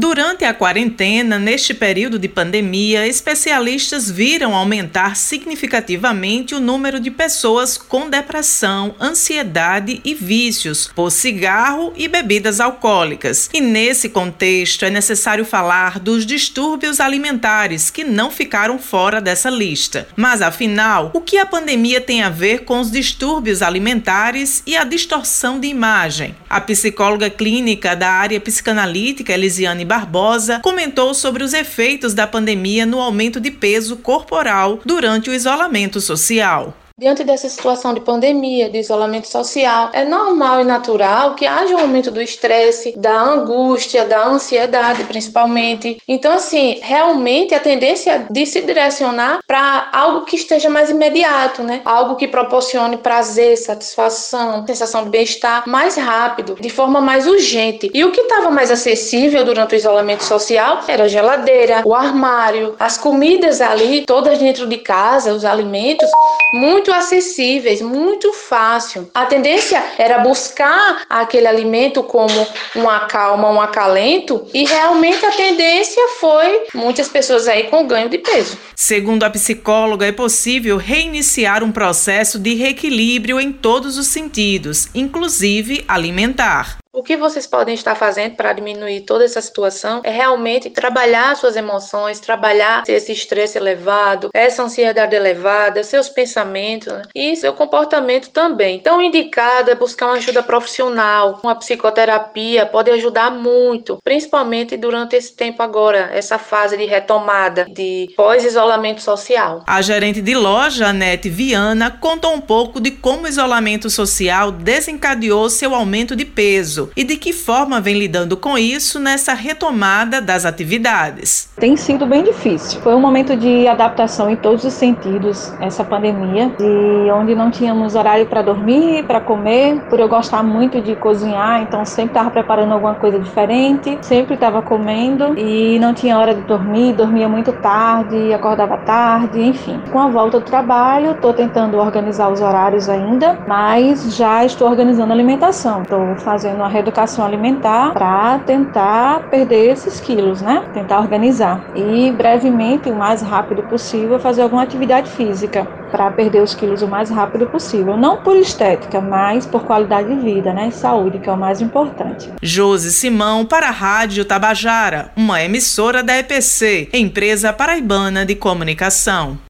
Durante a quarentena, neste período de pandemia, especialistas viram aumentar significativamente o número de pessoas com depressão, ansiedade e vícios por cigarro e bebidas alcoólicas. E nesse contexto é necessário falar dos distúrbios alimentares que não ficaram fora dessa lista. Mas afinal, o que a pandemia tem a ver com os distúrbios alimentares e a distorção de imagem? A psicóloga clínica da área psicanalítica Elisiane Barbosa comentou sobre os efeitos da pandemia no aumento de peso corporal durante o isolamento social. Diante dessa situação de pandemia, de isolamento social, é normal e natural que haja um aumento do estresse, da angústia, da ansiedade, principalmente. Então, assim, realmente a tendência de se direcionar para algo que esteja mais imediato, né? Algo que proporcione prazer, satisfação, sensação de bem-estar mais rápido, de forma mais urgente. E o que estava mais acessível durante o isolamento social era a geladeira, o armário, as comidas ali, todas dentro de casa, os alimentos, muito muito acessíveis, muito fácil. A tendência era buscar aquele alimento como uma calma, um acalento, e realmente a tendência foi muitas pessoas aí com ganho de peso. Segundo a psicóloga, é possível reiniciar um processo de reequilíbrio em todos os sentidos, inclusive alimentar. Que vocês podem estar fazendo para diminuir toda essa situação é realmente trabalhar suas emoções, trabalhar esse estresse elevado, essa ansiedade elevada, seus pensamentos né? e seu comportamento também. Então, indicado é buscar uma ajuda profissional, uma psicoterapia pode ajudar muito, principalmente durante esse tempo agora, essa fase de retomada, de pós-isolamento social. A gerente de loja, Anete Viana, contou um pouco de como o isolamento social desencadeou seu aumento de peso e de que forma vem lidando com isso nessa retomada das atividades. Tem sido bem difícil. Foi um momento de adaptação em todos os sentidos, essa pandemia, de onde não tínhamos horário para dormir, para comer, por eu gostar muito de cozinhar, então sempre estava preparando alguma coisa diferente, sempre estava comendo e não tinha hora de dormir, dormia muito tarde, acordava tarde, enfim. Com a volta do trabalho, estou tentando organizar os horários ainda, mas já estou organizando a alimentação. Estou fazendo uma reeducação alimentar para tentar perder esses quilos, né? Tentar organizar. E brevemente, o mais rápido possível, fazer alguma atividade física para perder os quilos o mais rápido possível. Não por estética, mas por qualidade de vida, né? E saúde, que é o mais importante. Josi Simão para a Rádio Tabajara, uma emissora da EPC, empresa paraibana de comunicação.